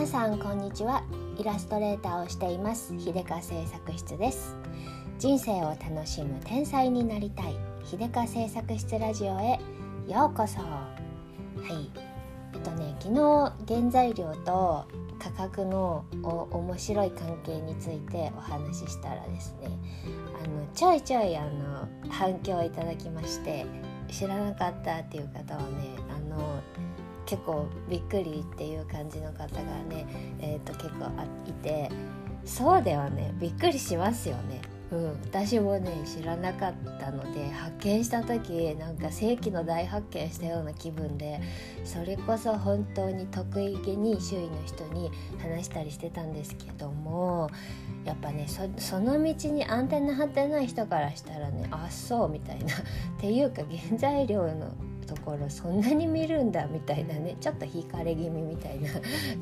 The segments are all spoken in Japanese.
皆さんこんにちは。イラストレーターをしています。秀香製作室です。人生を楽しむ天才になりたい。秀香製作室ラジオへ。ようこそ。はい。えっとね昨日原材料と価格の面白い関係についてお話ししたらですねあのちょいちょいあの反響をいただきまして知らなかったっていう方はねあの結構びっくりっていう感じの方がね、えーと、結構いてそうではねびっくりしますよね。うん、私もね知らなかったので発見した時なんか世紀の大発見したような気分でそれこそ本当に得意げに周囲の人に話したりしてたんですけどもやっぱねその道にアンテナ張ってない人からしたらねあっそうみたいなっていうか原材料のところそんなに見るんだみたいなねちょっと引かれ気味みたいな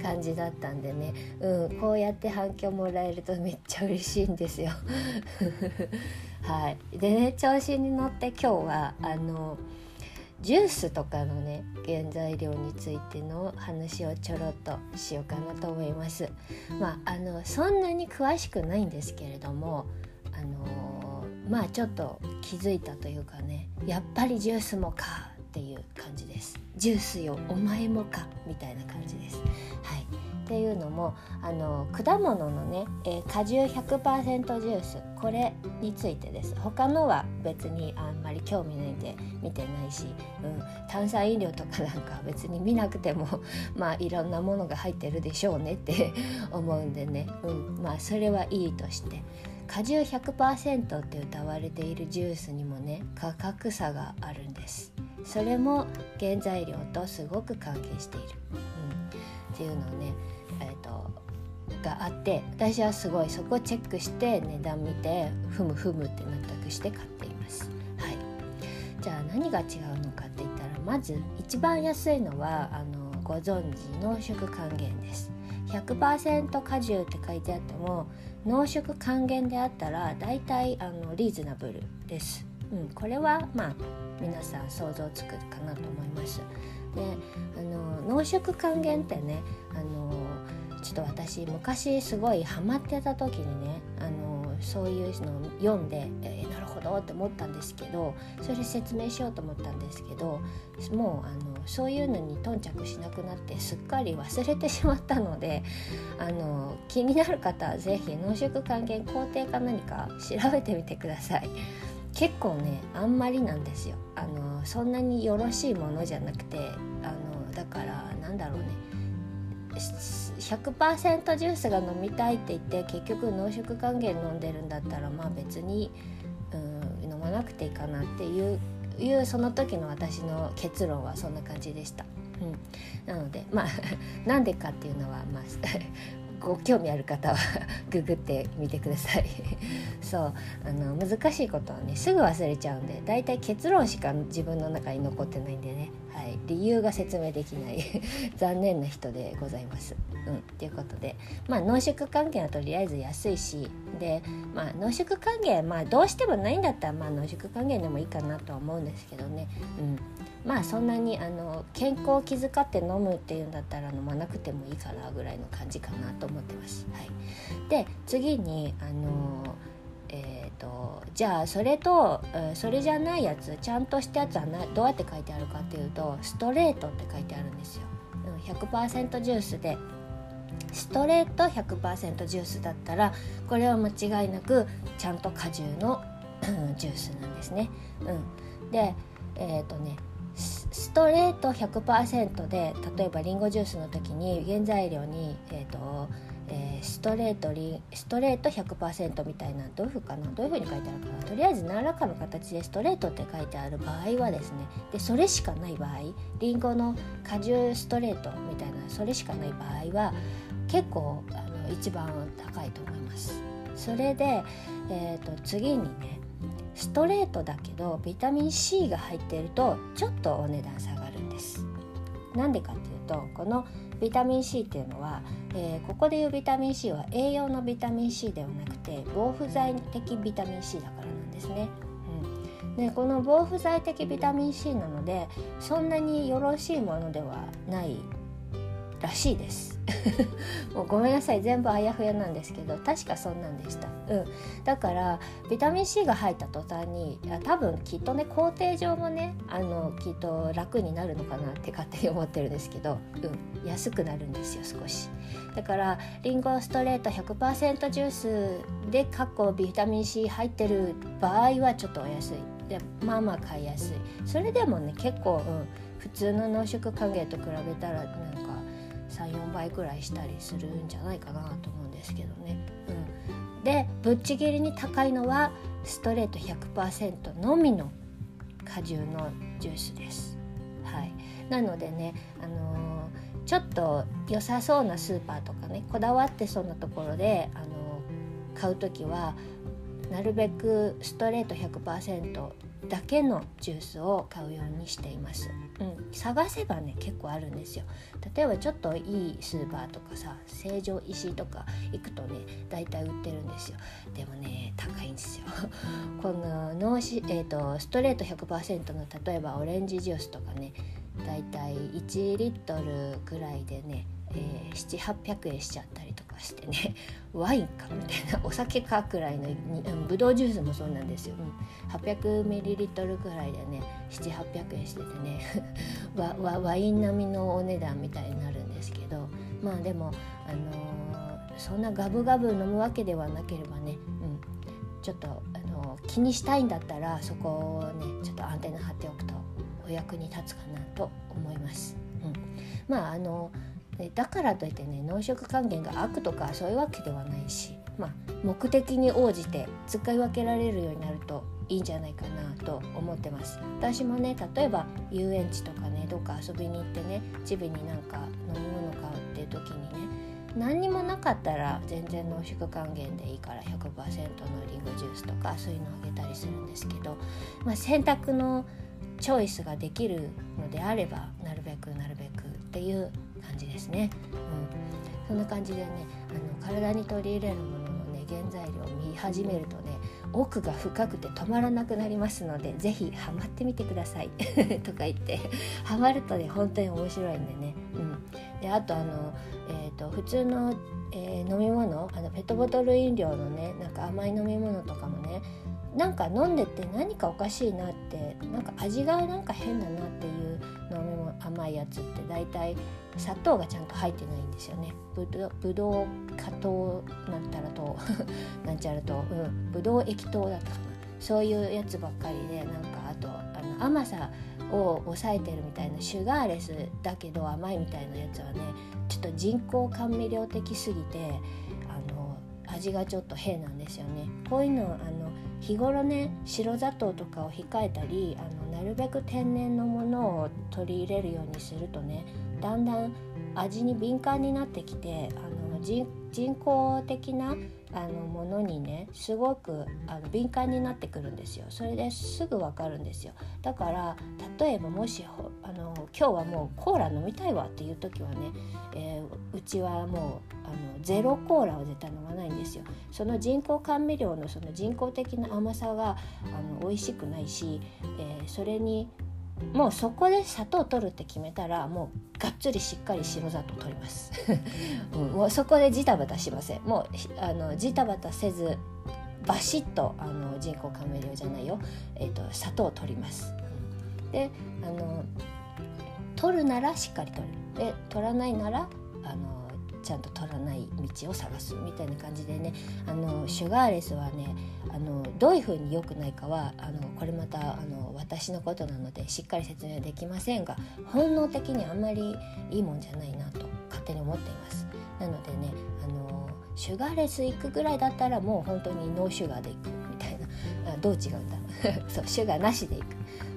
感じだったんでね、うん、こうやって反響もらえるとめっちゃ嬉しいんですよ。はい、でね調子に乗って今日はあのジュースとかのね原材料についての話をちょろっとしようかなと思います。まああのそんなに詳しくないんですけれどもあのまあちょっと気づいたというかねやっぱりジュースもかっていう感じです。ジュースよお前もかみたいな感じです。はい。っていうのもあの果物のね、えー、果汁100%ジュースこれについてです。他のは別にあんまり興味ないんで見てないし、うん、炭酸飲料とかなんか別に見なくても まあいろんなものが入ってるでしょうねって 思うんでね、うん、まあそれはいいとして。果汁100%って歌われているジュースにもね価格差があるんです。それも原材料とすごく関係している、うん、っていうのをね、えーと、があって私はすごいそこをチェックして値段見てふむふむって納得して買っています。はい、じゃあ何が違うのかって言ったらまず一番安いのはあのご存知濃縮還元です。100%果汁って書いてあっても濃縮還元であったらだいたいあのリーズナブルです。うん、これはまあ皆さん想像つくかなと思います。であの濃縮還元ってねあのちょっと私昔すごいハマってた時にねあのそういうのを読んで、えー、なるほどって思ったんですけどそれ説明しようと思ったんですけどもうあのそういうのに頓着しなくなってすっかり忘れてしまったのであの気になる方は是非濃縮還元工程か何か調べてみてください。結構ねあんまりなんですよ。あのそんなによろしいものじゃなくてあのだからなんだろうね。100%ジュースが飲みたいって言って結局濃縮還元飲んでるんだったらまあ別に、うん、飲まなくていいかなっていういうその時の私の結論はそんな感じでした。うん、なのでまあ なんでかっていうのは、まあ、ご興味ある方は ググってみてください。そうあの難しいことはねすぐ忘れちゃうんでだいたい結論しか自分の中に残ってないんでね、はい、理由が説明できない 残念な人でございます。うん、ということで、まあ、濃縮関係はとりあえず安いしで、まあ、濃縮還元、まあ、どうしてもないんだったら、まあ、濃縮還元でもいいかなとは思うんですけどね、うん、まあそんなにあの健康を気遣って飲むっていうんだったら飲まなくてもいいかなぐらいの感じかなと思ってます。はい、で次にあのえーと、じゃあそれと、えー、それじゃないやつちゃんとしたやつはなどうやって書いてあるかっていうとストレートって書いてあるんですよ。100%ジュースでストレート100%ジュースだったらこれは間違いなくちゃんと果汁の ジュースなんですね。うん、でえっ、ー、とねストレート100%で例えばりんごジュースの時に原材料に、えーとえー、ストレートリストレート100%みたいなどういうふうかな？どういうふうに書いてあるかな？とりあえず何らかの形でストレートって書いてある場合はですねでそれしかない場合りんごの果汁ストレートみたいなそれしかない場合は結構あの一番高いと思います。それで、えーと次にねストレートだけどビタミン C が入っているとちょっとお値段下がるんですなんでかっていうとこのビタミン C っていうのは、えー、ここでいうビタミン C は栄養のビタミン C ではなくて防腐剤的ビタミン C だからなんですね。うん、でこの防腐剤的ビタミン C なのでそんなによろしいものではないらしいです。もうごめんなさい。全部あやふやなんですけど確かそんなんでした、うん、だからビタミン C が入った途端に多分きっとね工程上もねあのきっと楽になるのかなって勝手に思ってるんですけど、うん、安くなるんですよ少し。だからリンゴストレート100%ジュースで過去ビタミン C 入ってる場合はちょっとお安い。でまあまあ買いやすい。それでもね結構、うん、普通の濃縮還元と比べたらなん34倍くらいしたりするんじゃないかなと思うんですけどね。うん、でぶっちぎりに高いのはストレート100%のみの果汁のジュースです。はい、なのでね、あのー、ちょっと良さそうなスーパーとかねこだわってそうなところで、あのー、買う時はなるべくストレート100%だけのジュースを買うようにしています、うん、探せばね結構あるんですよ。例えばちょっといいスーパーとかさ成城石井とか行くとね大体売ってるんですよ。でもね高いんですよ。この脳し、えーと、ストレート100%の例えばオレンジジュースとかね大体1リットルぐらいでね、えー、700800円しちゃったりとかしてねワインかみたいなお酒かくらいのぶどうジュースもそうなんですよ、うん、800ml くらいでね7800円しててね ワワイン並みのお値段みたいになるんですけどまあでも、あのー、そんなガブガブ飲むわけではなければね、うん、ちょっと、あのー、気にしたいんだったらそこをねちょっとアンテナ張っておくとお役に立つかなと思います。うん、まああのーだからといってね濃縮還元が悪とかそういうわけではないし、まあ、目的に応じて使い分けられるようになるといいんじゃないかなと思ってます。私もね例えば遊園地とかねどっか遊びに行ってねチビになんか飲み物買うっていう時にね何にもなかったら全然濃縮還元でいいから100%のリンゴジュースとかそういうのあげたりするんですけど、まあ、選択のチョイスができるのであればなるべくなるべくっていう感じですね、うん、そんな感じでねあの体に取り入れるもののね原材料を見始めるとね奥が深くて止まらなくなりますので是非ハマってみてください。とか言ってハマるとね本当に面白いんでね、うん、であとあの、えーと、普通の、えー、飲み物あのペットボトル飲料のねなんか甘い飲み物とかもねなんか飲んでて何かおかしいなってなんか味がなんか変だなっていう飲み物甘いやつって大体砂糖がちゃんと入ってないんですよね。ぶどぶどう果糖なんたらと なんちゃらと、うん、ぶどう液糖だったかな。そういうやつばっかりでなんかあとあの甘さを抑えてるみたいなシュガーレスだけど甘いみたいなやつはねちょっと人工甘味料的すぎてあの味がちょっと変なんですよね。こういうのあの日頃ね白砂糖とかを控えたりあのなるべく天然のものを取り入れるようにするとねだんだん味に敏感になってきてあの人工的なあのものにねすごくあの敏感になってくるんですよ。それですぐ分かるんですよ。だから例えばもしあの今日はもうコーラ飲みたいわっていう時はね、えー、うちはもうあのゼロコーラを絶対飲まないんですよ。その人工甘味料のその人工的な甘さがあの美味しくないし、えー、それにもうそこで砂糖取るって決めたらもうがっつりしっかり白砂糖取ります、もうそこでジタバタしません。もうあのジタバタせずバシッとあの人工甘味料じゃないよ、えーと、砂糖を取ります。であの取るならしっかり取る。で取らないならあのちゃんと取らない道を探すみたいな感じでねあのシュガーレスはねあのどういうふうに良くないかはあのこれまたあの私のことなのでしっかり説明できませんが本能的にあんまりいいもんじゃないなと勝手に思っています。なのでねあのシュガーレス行くぐらいだったらもう本当にノーシュガーで行くみたいなあどう違うんだ そうシュガーなしで行く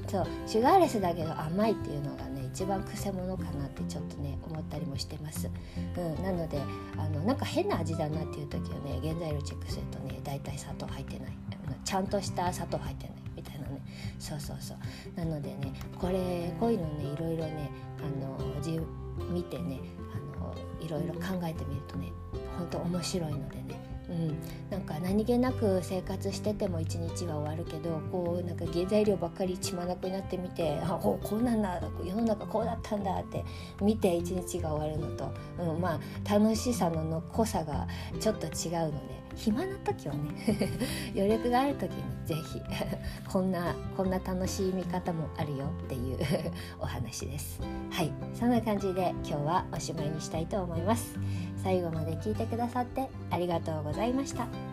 そうシュガーレスだけど甘いっていうのが一番くせ者かなってちょっとね思ったりもしてます、うん、なのであのなんか変な味だなっていう時はね原材料チェックするとね大体砂糖入ってない。ちゃんとした砂糖入ってないみたいなね。そうそうそう。なのでねこれこういうのねいろいろねあの自見てねあのいろいろ考えてみるとね本当面白いのでね、うん、なんか何気なく生活してても一日は終わるけどこうなんか原材料ばっかり血まなくなってみてあこうこうなんだ世の中こうだったんだって見て一日が終わるのと、うん、まあ楽しさの濃さがちょっと違うので暇な時はね 余力がある時に是非 こんなこんな楽しみ方もあるよっていう お話です。はい。そんな感じで今日はおしまいにしたいと思います。最後まで聞いてくださってありがとうございました。